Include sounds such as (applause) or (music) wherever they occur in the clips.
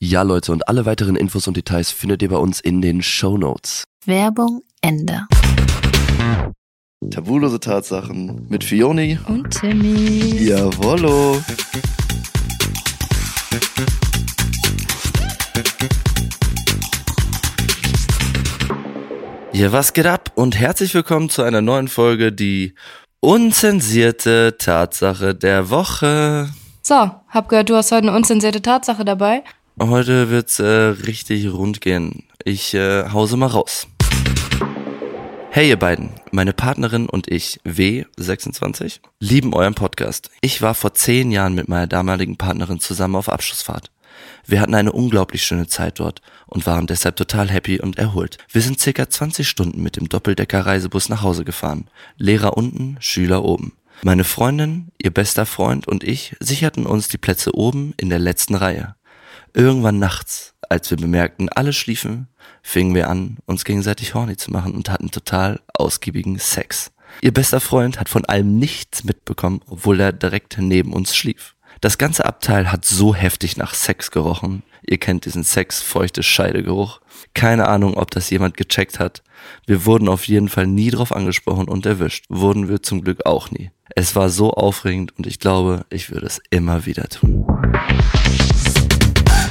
Ja, Leute, und alle weiteren Infos und Details findet ihr bei uns in den Show Notes. Werbung Ende. Tabulose Tatsachen mit Fioni. Und Timmy. Jawollo. Ja, was geht ab und herzlich willkommen zu einer neuen Folge, die unzensierte Tatsache der Woche. So, hab gehört, du hast heute eine unzensierte Tatsache dabei. Heute wird's äh, richtig rund gehen. Ich äh, hause mal raus. Hey ihr beiden, meine Partnerin und ich, W26, lieben euren Podcast. Ich war vor zehn Jahren mit meiner damaligen Partnerin zusammen auf Abschlussfahrt. Wir hatten eine unglaublich schöne Zeit dort und waren deshalb total happy und erholt. Wir sind circa 20 Stunden mit dem Doppeldecker-Reisebus nach Hause gefahren. Lehrer unten, Schüler oben. Meine Freundin, ihr bester Freund und ich sicherten uns die Plätze oben in der letzten Reihe. Irgendwann nachts, als wir bemerkten, alle schliefen, fingen wir an, uns gegenseitig horny zu machen und hatten total ausgiebigen Sex. Ihr bester Freund hat von allem nichts mitbekommen, obwohl er direkt neben uns schlief. Das ganze Abteil hat so heftig nach Sex gerochen. Ihr kennt diesen Sex-feuchte Scheidegeruch. Keine Ahnung, ob das jemand gecheckt hat. Wir wurden auf jeden Fall nie drauf angesprochen und erwischt. Wurden wir zum Glück auch nie. Es war so aufregend und ich glaube, ich würde es immer wieder tun.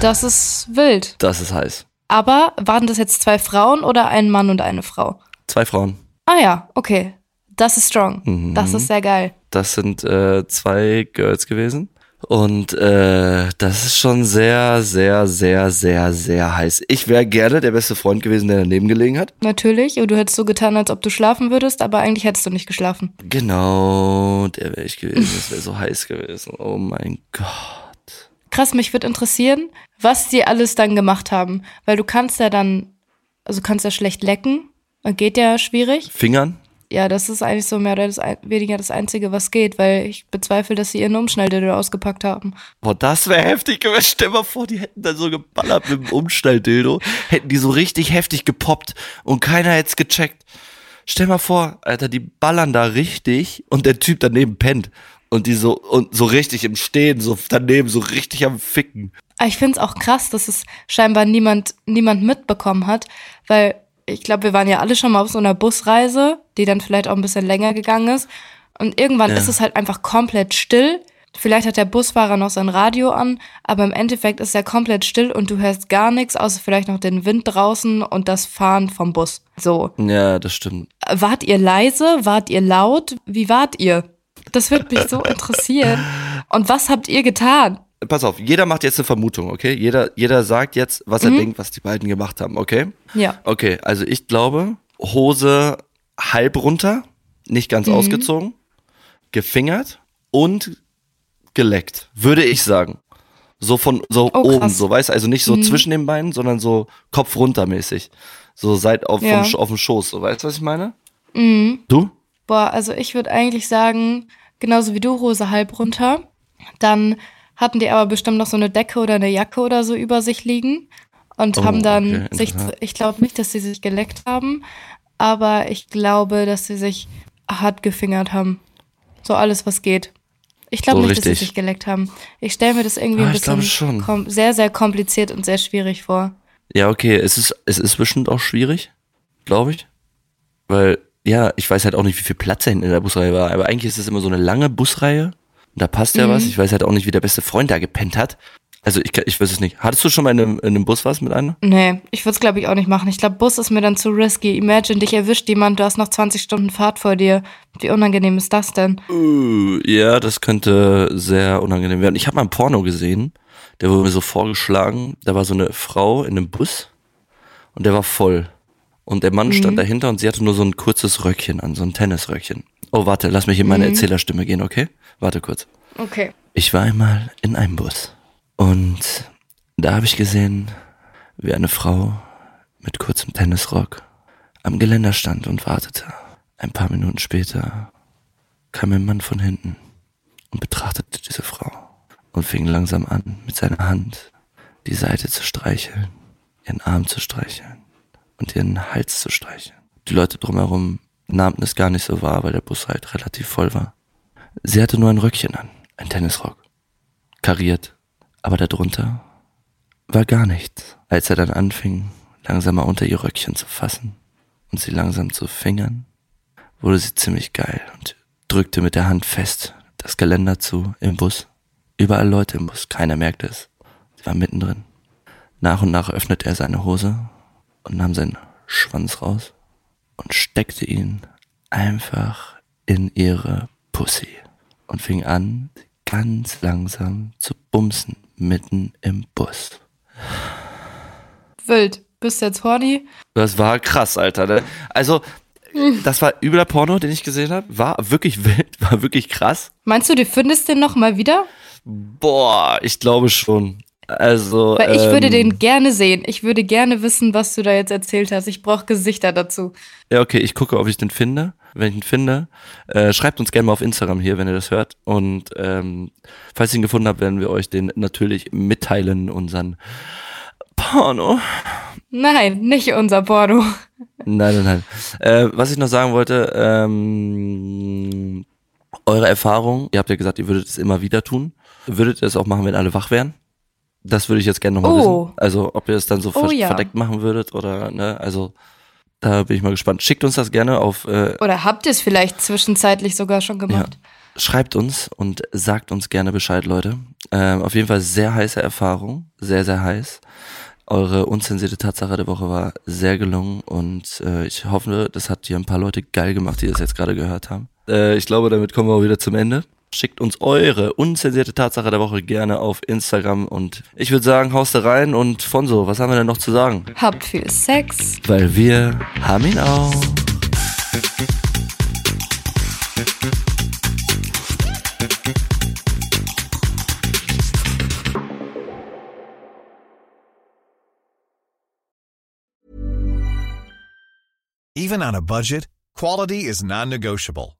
Das ist wild. Das ist heiß. Aber waren das jetzt zwei Frauen oder ein Mann und eine Frau? Zwei Frauen. Ah ja, okay. Das ist strong. Mhm. Das ist sehr geil. Das sind äh, zwei Girls gewesen. Und äh, das ist schon sehr, sehr, sehr, sehr, sehr heiß. Ich wäre gerne der beste Freund gewesen, der daneben gelegen hat. Natürlich. Und du hättest so getan, als ob du schlafen würdest, aber eigentlich hättest du nicht geschlafen. Genau, der wäre ich gewesen. Das wäre so heiß gewesen. Oh mein Gott. Krass, mich würde interessieren, was die alles dann gemacht haben. Weil du kannst ja dann, also kannst ja schlecht lecken. Geht ja schwierig. Fingern? Ja, das ist eigentlich so mehr oder das, weniger das Einzige, was geht, weil ich bezweifle, dass sie ihren Umschnalldildo ausgepackt haben. Boah, das wäre heftig gewesen. Stell mal vor, die hätten dann so geballert mit dem Umstelldildo. Hätten die so richtig heftig gepoppt und keiner hätte es gecheckt. Stell mal vor, Alter, die ballern da richtig und der Typ daneben pennt. Und die so, und so richtig im Stehen, so daneben, so richtig am Ficken. Aber ich finde es auch krass, dass es scheinbar niemand, niemand mitbekommen hat, weil ich glaube, wir waren ja alle schon mal auf so einer Busreise, die dann vielleicht auch ein bisschen länger gegangen ist. Und irgendwann Ja. ist es halt einfach komplett still. Vielleicht hat der Busfahrer noch sein Radio an, aber im Endeffekt ist er komplett still und du hörst gar nichts, außer vielleicht noch den Wind draußen und das Fahren vom Bus. So. Ja, das stimmt. Wart ihr leise? Wart ihr laut? Wie wart ihr? Das würde mich so interessieren. Und was habt ihr getan? Pass auf, jeder macht jetzt eine Vermutung, okay? Jeder, jeder sagt jetzt, was er denkt, was die beiden gemacht haben, okay? Ja. Okay, also ich glaube, Hose halb runter, nicht ganz ausgezogen. gefingert und geleckt, würde ich sagen. So von so Oh, oben, so weißt du, also nicht so Mhm. zwischen den Beinen, sondern so Kopf runter mäßig. So seit auf, Ja. vom, auf dem Schoß, so weißt du, was ich meine? Mhm. Du? Boah, also ich würde eigentlich sagen, genauso wie du, Hose halb runter. Dann hatten die aber bestimmt noch so eine Decke oder eine Jacke oder so über sich liegen und Oh, haben dann okay, sich, ich glaube nicht, dass sie sich geleckt haben, aber ich glaube, dass sie sich hart gefingert haben. So alles, was geht. Ich glaube So nicht, dass richtig. sie sich geleckt haben. Ich stelle mir das irgendwie Ah, ein bisschen sehr, sehr kompliziert und sehr schwierig vor. Ja, okay, es ist, es ist bestimmt auch schwierig, glaube ich. Weil, ja, ich weiß halt auch nicht, wie viel Platz da hinten in der Busreihe war. Aber eigentlich ist es immer so eine lange Busreihe. Und da passt ja Mhm. was. Ich weiß halt auch nicht, wie der beste Freund da gepennt hat. Also ich, ich weiß es nicht. Hattest du schon mal in einem, in einem Bus was mit einer? Nee, ich würde es, glaube ich, auch nicht machen. Ich glaube, Bus ist mir dann zu risky. Imagine, dich erwischt jemand, du hast noch 20 Stunden Fahrt vor dir. Wie unangenehm ist das denn? Uh, ja, das könnte sehr unangenehm werden. Ich habe mal ein Porno gesehen, der wurde mir so vorgeschlagen. Da war so eine Frau in einem Bus und der war voll. Und der Mann stand dahinter und sie hatte nur so ein kurzes Röckchen an, so ein Tennisröckchen. Oh, warte, lass mich in meine Erzählerstimme gehen, okay? Warte kurz. Okay. Ich war einmal in einem Bus und da habe ich gesehen, wie eine Frau mit kurzem Tennisrock am Geländer stand und wartete. Ein paar Minuten später kam ein Mann von hinten und betrachtete diese Frau und fing langsam an, mit seiner Hand die Seite zu streicheln, ihren Arm zu streicheln und ihren Hals zu streicheln. Die Leute drumherum nahmten es gar nicht so wahr, weil der Bus halt relativ voll war. Sie hatte nur ein Röckchen an, ein Tennisrock, kariert, aber darunter war gar nichts. Als er dann anfing, langsamer unter ihr Röckchen zu fassen und sie langsam zu fingern, wurde sie ziemlich geil und drückte mit der Hand fest das Geländer zu im Bus. Überall Leute im Bus, keiner merkte es. Sie war mittendrin. Nach und nach öffnete er seine Hose und nahm seinen Schwanz raus und steckte ihn einfach in ihre Pussy und fing an, ganz langsam zu bumsen mitten im Bus. Wild. Bist du jetzt horny? Das war krass, Alter. Ne? Also, das war übler Porno, den ich gesehen habe. War wirklich wild, (laughs) war wirklich krass. Meinst du, du findest den noch mal wieder? Boah, ich glaube schon. Also, Weil ich würde ähm, den gerne sehen. Ich würde gerne wissen, was du da jetzt erzählt hast. Ich brauche Gesichter dazu. Ja, okay, ich gucke, ob ich den finde. Wenn ich ihn finde, äh, schreibt uns gerne mal auf Instagram hier, wenn ihr das hört. Und ähm, falls ihr ihn gefunden habt, werden wir euch den natürlich mitteilen, unseren Porno. Nein, nicht unser Porno. Nein, nein, nein. Äh, was ich noch sagen wollte, ähm, eure Erfahrung, ihr habt ja gesagt, ihr würdet es immer wieder tun. Würdet ihr es auch machen, wenn alle wach wären? Das würde ich jetzt gerne nochmal Oh. wissen. Also, ob ihr es dann so Oh ver ja. verdeckt machen würdet oder, ne, also, da bin ich mal gespannt. Schickt uns das gerne auf, äh, Oder habt ihr es vielleicht zwischenzeitlich sogar schon gemacht? schreibt uns und sagt uns gerne Bescheid, Leute. Ähm, auf jeden Fall sehr heiße Erfahrung, sehr, sehr heiß. Eure unzensierte Tatsache der Woche war sehr gelungen und äh, ich hoffe, das hat hier ein paar Leute geil gemacht, die das jetzt gerade gehört haben. Äh, ich glaube, damit kommen wir auch wieder zum Ende. Schickt uns eure unzensierte Tatsache der Woche gerne auf Instagram und ich würde sagen, haust da rein und Fonso, was haben wir denn noch zu sagen? Habt viel Sex. Weil wir haben ihn auch. Even on a budget, quality is non-negotiable.